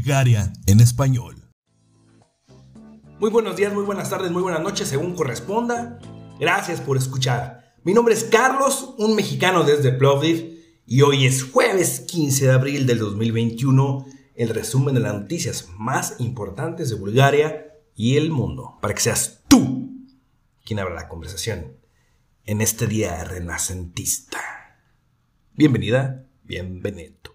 Bulgaria en español. Muy buenos días, muy buenas tardes, muy buenas noches, según corresponda. Gracias por escuchar. Mi nombre es Carlos, un mexicano desde Plovdiv, y hoy es jueves 15 de abril del 2021, el resumen de las noticias más importantes de Bulgaria y el mundo, para que seas tú quien abra la conversación en este día renacentista. Bienvenida, bienvenido.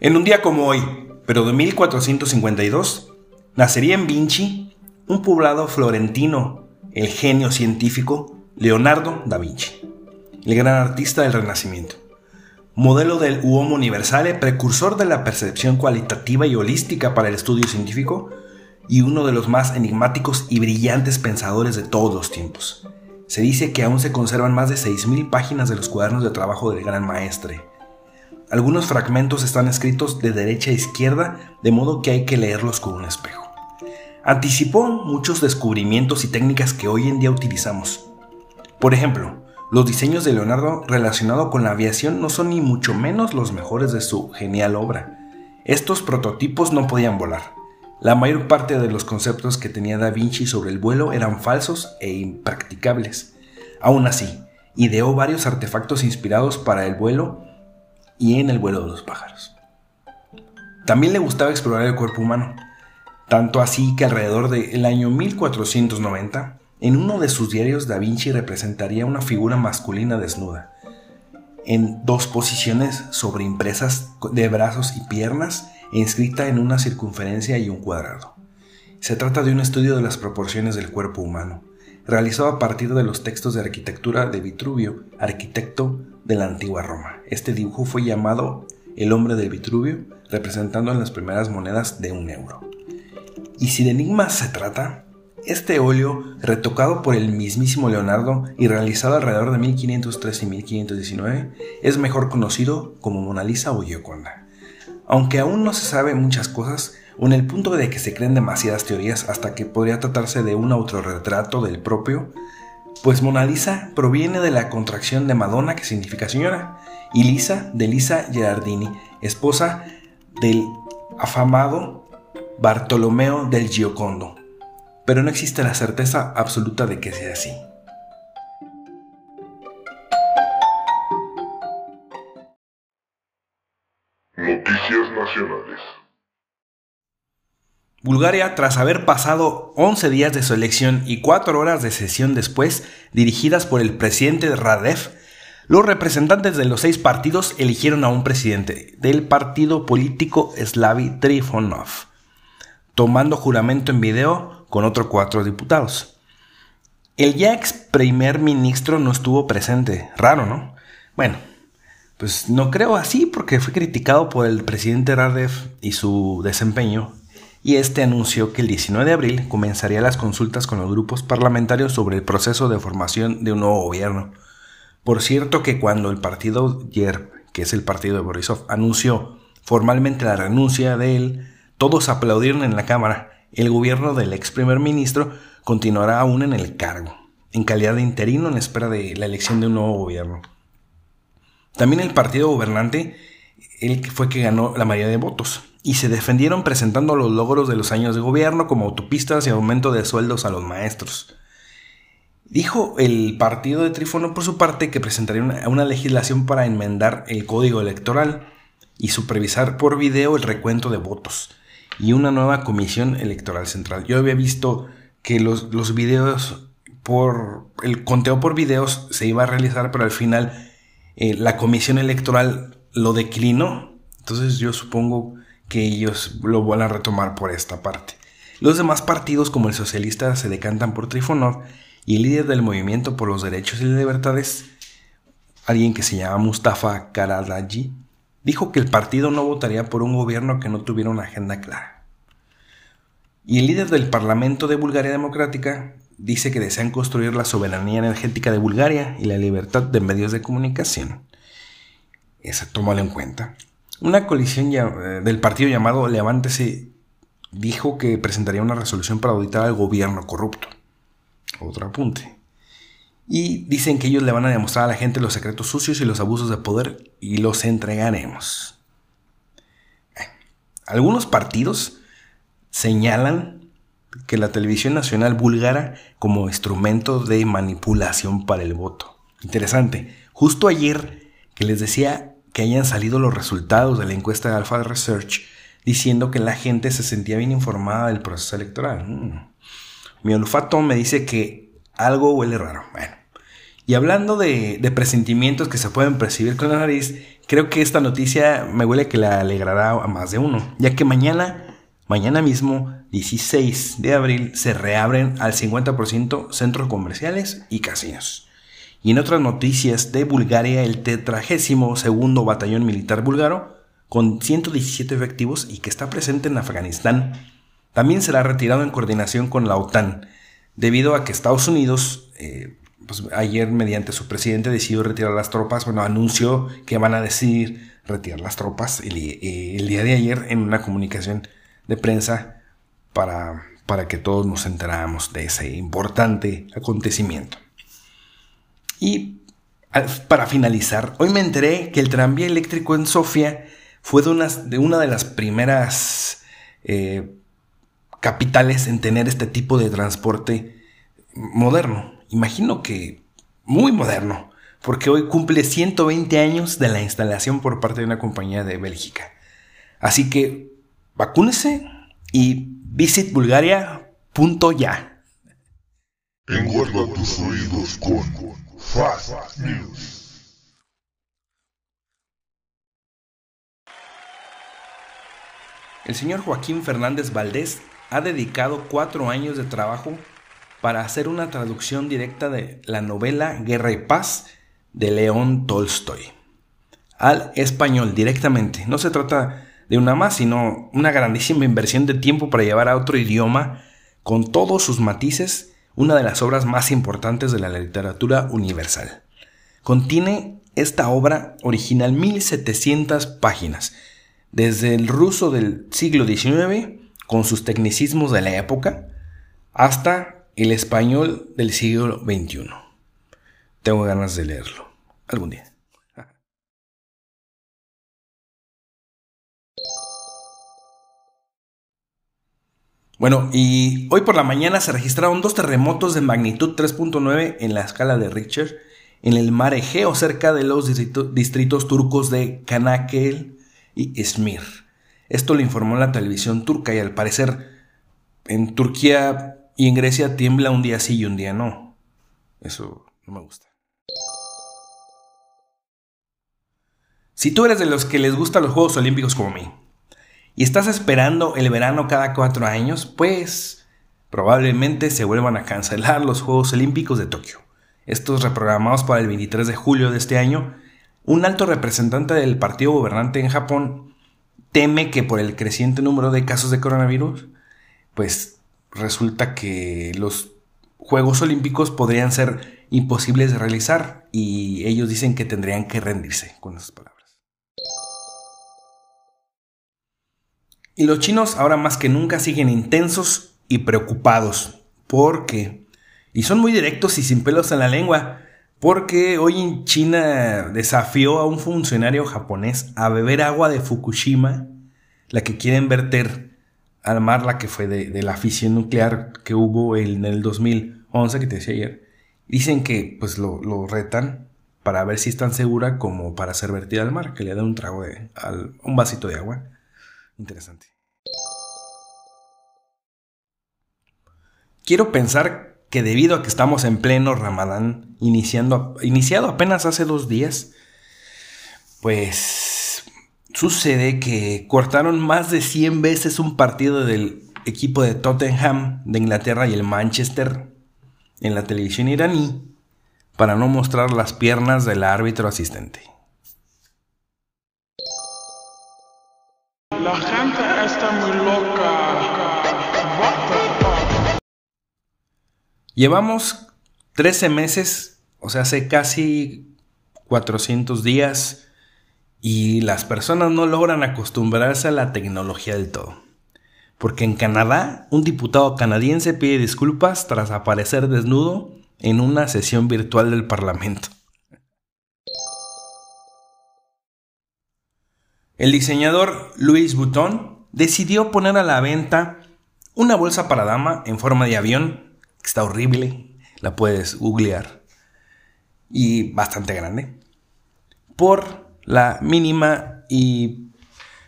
En un día como hoy, pero de 1452, nacería en Vinci, un poblado florentino, el genio científico Leonardo da Vinci, el gran artista del Renacimiento, modelo del Uomo Universale, precursor de la percepción cualitativa y holística para el estudio científico y uno de los más enigmáticos y brillantes pensadores de todos los tiempos. Se dice que aún se conservan más de 6.000 páginas de los cuadernos de trabajo del gran maestre. Algunos fragmentos están escritos de derecha a izquierda, de modo que hay que leerlos con un espejo. Anticipó muchos descubrimientos y técnicas que hoy en día utilizamos. Por ejemplo, los diseños de Leonardo relacionados con la aviación no son ni mucho menos los mejores de su genial obra. Estos prototipos no podían volar. La mayor parte de los conceptos que tenía Da Vinci sobre el vuelo eran falsos e impracticables. Aún así, ideó varios artefactos inspirados para el vuelo y en el vuelo de los pájaros. También le gustaba explorar el cuerpo humano, tanto así que alrededor del año 1490, en uno de sus diarios Da Vinci representaría una figura masculina desnuda, en dos posiciones sobreimpresas de brazos y piernas inscrita en una circunferencia y un cuadrado. Se trata de un estudio de las proporciones del cuerpo humano, realizado a partir de los textos de arquitectura de Vitruvio, arquitecto de la antigua Roma. Este dibujo fue llamado El hombre de Vitruvio, representando en las primeras monedas de un euro. Y si de enigmas se trata, este óleo, retocado por el mismísimo Leonardo y realizado alrededor de 1503 y 1519, es mejor conocido como Mona Lisa o Gioconda. Aunque aún no se sabe muchas cosas, o en el punto de que se creen demasiadas teorías hasta que podría tratarse de un autorretrato del propio, pues Mona Lisa proviene de la contracción de Madonna, que significa señora, y Lisa de Lisa Gerardini, esposa del afamado Bartolomeo del Giocondo. Pero no existe la certeza absoluta de que sea así. Nacionales. Bulgaria, tras haber pasado 11 días de su elección y 4 horas de sesión después, dirigidas por el presidente Radev, los representantes de los seis partidos eligieron a un presidente del partido político Slavi Trifonov, tomando juramento en video con otros cuatro diputados. El ya ex primer ministro no estuvo presente, raro, ¿no? Bueno, pues no creo así porque fue criticado por el presidente Radev y su desempeño y este anunció que el 19 de abril comenzaría las consultas con los grupos parlamentarios sobre el proceso de formación de un nuevo gobierno. Por cierto que cuando el partido YERB, que es el partido de Borisov, anunció formalmente la renuncia de él, todos aplaudieron en la Cámara. El gobierno del ex primer ministro continuará aún en el cargo, en calidad de interino en espera de la elección de un nuevo gobierno. También el partido gobernante, el que fue que ganó la mayoría de votos, y se defendieron presentando los logros de los años de gobierno como autopistas y aumento de sueldos a los maestros. Dijo el partido de Trifono por su parte que presentaría una, una, legislación para enmendar el código electoral y supervisar por video el recuento de votos y una nueva comisión electoral central. Yo había visto que los, los videos por el conteo por videos se iba a realizar, pero al final eh, la comisión electoral lo declinó. Entonces yo supongo que ellos lo van a retomar por esta parte. Los demás partidos como el socialista se decantan por Trifonov y el líder del movimiento por los derechos y libertades, alguien que se llama Mustafa Karadaji, dijo que el partido no votaría por un gobierno que no tuviera una agenda clara. Y el líder del Parlamento de Bulgaria Democrática dice que desean construir la soberanía energética de Bulgaria y la libertad de medios de comunicación. Esa tómalo en cuenta. Una coalición eh, del partido llamado Levántese dijo que presentaría una resolución para auditar al gobierno corrupto. Otro apunte. Y dicen que ellos le van a demostrar a la gente los secretos sucios y los abusos de poder y los entregaremos. Algunos partidos señalan que la televisión nacional búlgara como instrumento de manipulación para el voto. Interesante. Justo ayer que les decía que hayan salido los resultados de la encuesta de Alpha Research diciendo que la gente se sentía bien informada del proceso electoral. Mm. Mi olfato me dice que algo huele raro. Bueno. Y hablando de, de, presentimientos que se pueden percibir con la nariz, creo que esta noticia me huele que la alegrará a más de uno, ya que mañana Mañana mismo, 16 de abril, se reabren al 50% centros comerciales y casinos. Y en otras noticias de Bulgaria, el tetragésimo segundo batallón militar búlgaro, con 117 efectivos y que está presente en Afganistán, también será retirado en coordinación con la OTAN, debido a que Estados Unidos, eh, pues ayer mediante su presidente decidió retirar las tropas, bueno, anunció que van a decidir retirar las tropas el, eh, el día de ayer en una comunicación de prensa para, para que todos nos enteráramos de ese importante acontecimiento. Y para finalizar, hoy me enteré que el tranvía eléctrico en Sofía fue de, de una de las primeras eh, capitales en tener este tipo de transporte moderno. Imagino que muy moderno, porque hoy cumple 120 años de la instalación por parte de una compañía de Bélgica. Así que vacúnese y visitbulgaria.ya. Enguarda tus oídos con Fast News. El señor Joaquín Fernández Valdés ha dedicado cuatro años de trabajo para hacer una traducción directa de la novela Guerra y Paz de León Tolstoy al español directamente. No se trata de una más, sino una grandísima inversión de tiempo para llevar a otro idioma, con todos sus matices, una de las obras más importantes de la literatura universal. Contiene esta obra original 1700 páginas, desde el ruso del siglo XIX, con sus tecnicismos de la época, hasta el español del siglo XXI. Tengo ganas de leerlo algún día. Bueno, y hoy por la mañana se registraron dos terremotos de magnitud 3.9 en la escala de Richter en el mar Egeo cerca de los distritos turcos de Kanakel y Izmir. Esto lo informó la televisión turca y al parecer en Turquía y en Grecia tiembla un día sí y un día no. Eso no me gusta. Si tú eres de los que les gustan los Juegos Olímpicos como a mí, y estás esperando el verano cada cuatro años, pues probablemente se vuelvan a cancelar los Juegos Olímpicos de Tokio. Estos reprogramados para el 23 de julio de este año, un alto representante del partido gobernante en Japón teme que por el creciente número de casos de coronavirus, pues resulta que los Juegos Olímpicos podrían ser imposibles de realizar y ellos dicen que tendrían que rendirse con esas palabras. Y los chinos ahora más que nunca siguen intensos y preocupados. Porque, y son muy directos y sin pelos en la lengua, porque hoy en China desafió a un funcionario japonés a beber agua de Fukushima, la que quieren verter al mar, la que fue de, la fisión nuclear que hubo en el 2011, que te decía ayer. Dicen que pues lo, retan para ver si es tan segura como para ser vertida al mar, que le da un trago de, un vasito de agua. Interesante. Quiero pensar que debido a que estamos en pleno Ramadán, iniciando, iniciado apenas hace dos días, pues sucede que cortaron más de 100 veces un partido del equipo de Tottenham de Inglaterra y el Manchester en la televisión iraní para no mostrar las piernas del árbitro asistente. La gente está muy loca. Llevamos 13 meses, o sea, hace casi 400 días y las personas no logran acostumbrarse a la tecnología del todo. Porque en Canadá, un diputado canadiense pide disculpas tras aparecer desnudo en una sesión virtual del Parlamento. El diseñador Louis Vuitton decidió poner a la venta una bolsa para dama en forma de avión, que está horrible, la puedes googlear, y bastante grande, por la mínima y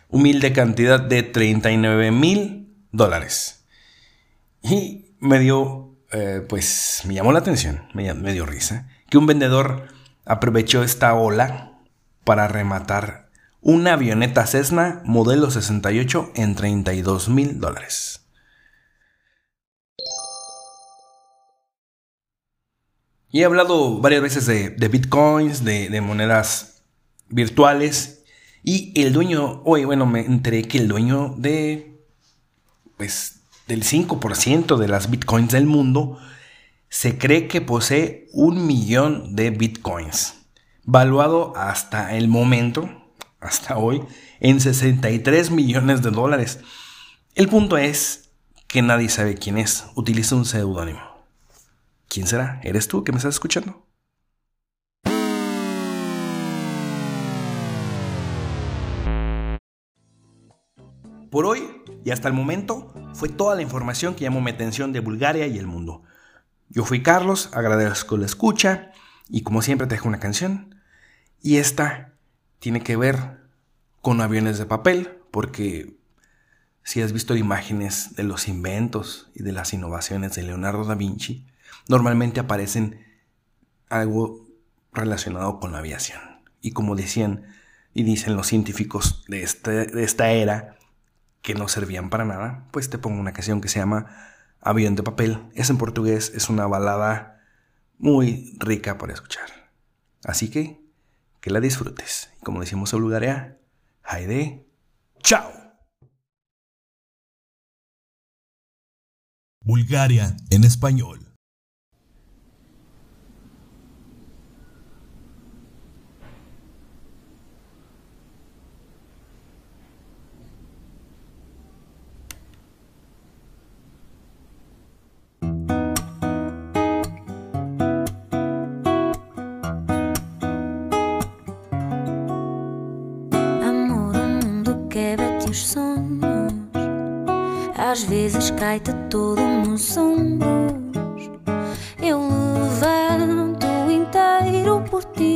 humilde cantidad de 39 mil dólares. Y me dio, eh, pues me llamó la atención, me, me dio risa, que un vendedor aprovechó esta ola para rematar una avioneta Cessna modelo 68 en 32 mil dólares. Y he hablado varias veces de, bitcoins, de, monedas virtuales. Y el dueño, hoy, bueno, me enteré que el dueño de, pues, del 5% de las bitcoins del mundo se cree que posee un millón de bitcoins, valuado hasta el momento hasta hoy en 63 millones de dólares. El punto es que nadie sabe quién es. Utiliza un seudónimo. ¿Quién será? ¿Eres tú que me estás escuchando? Por hoy y hasta el momento fue toda la información que llamó mi atención de Bulgaria y el mundo. Yo fui Carlos, agradezco la escucha y como siempre te dejo una canción. Y esta tiene que ver con aviones de papel, porque si has visto imágenes de los inventos y de las innovaciones de Leonardo da Vinci, normalmente aparecen algo relacionado con la aviación. Y como decían y dicen los científicos de, este, esta era, que no servían para nada, pues te pongo una canción que se llama Avión de papel. Es en portugués, es una balada muy rica para escuchar. Así que que la disfrutes. Y como decimos en Bulgaria, Haide, chao. Bulgaria en español. Às vezes cai-te todo nos ombros. Eu levanto inteiro por ti,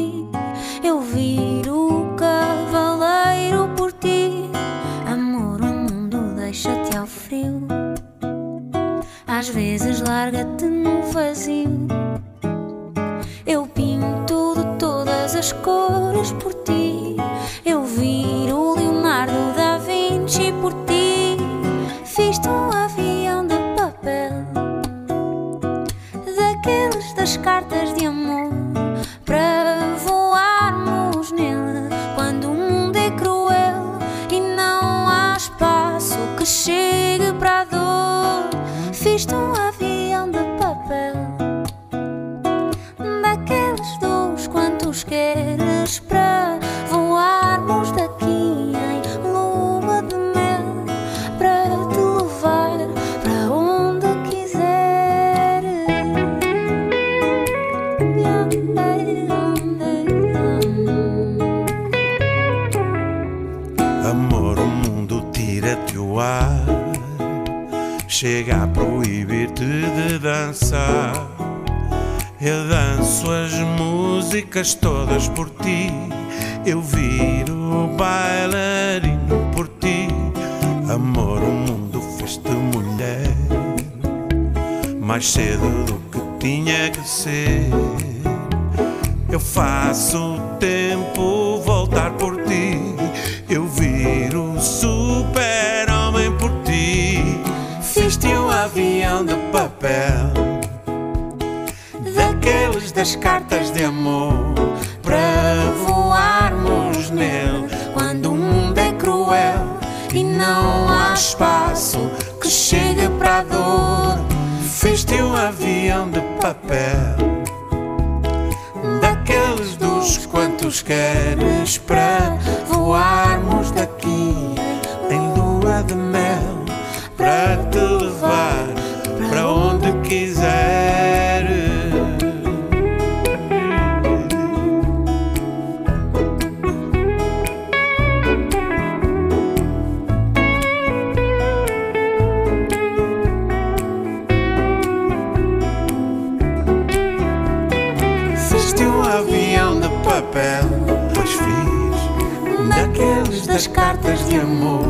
todas por ti, eu viro bailarino por ti. Amor, o mundo fez-te mulher, mais cedo do que tinha que ser. Eu faço o tempo voltar por ti. Eu viro super-homem por ti. Fiz-te um avião de papel, daqueles das cartas de amor, para voarmos nele quando o mundo é cruel e não há espaço que chegue para a dor. Fiz-te um avião de papel daqueles dos quantos queres para voarmos daqui das cartas de amor,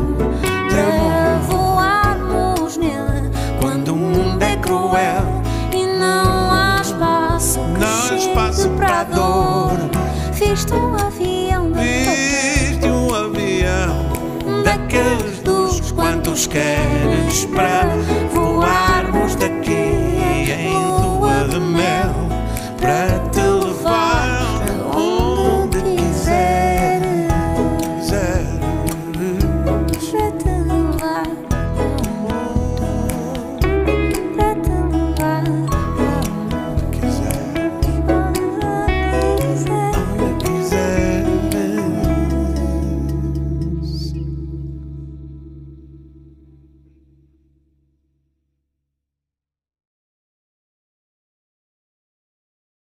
de amor. voarmos nele Quando o mundo é cruel, e não há espaço que Não espaço para dor. Viste um avião viste um avião daqueles dos quantos queres para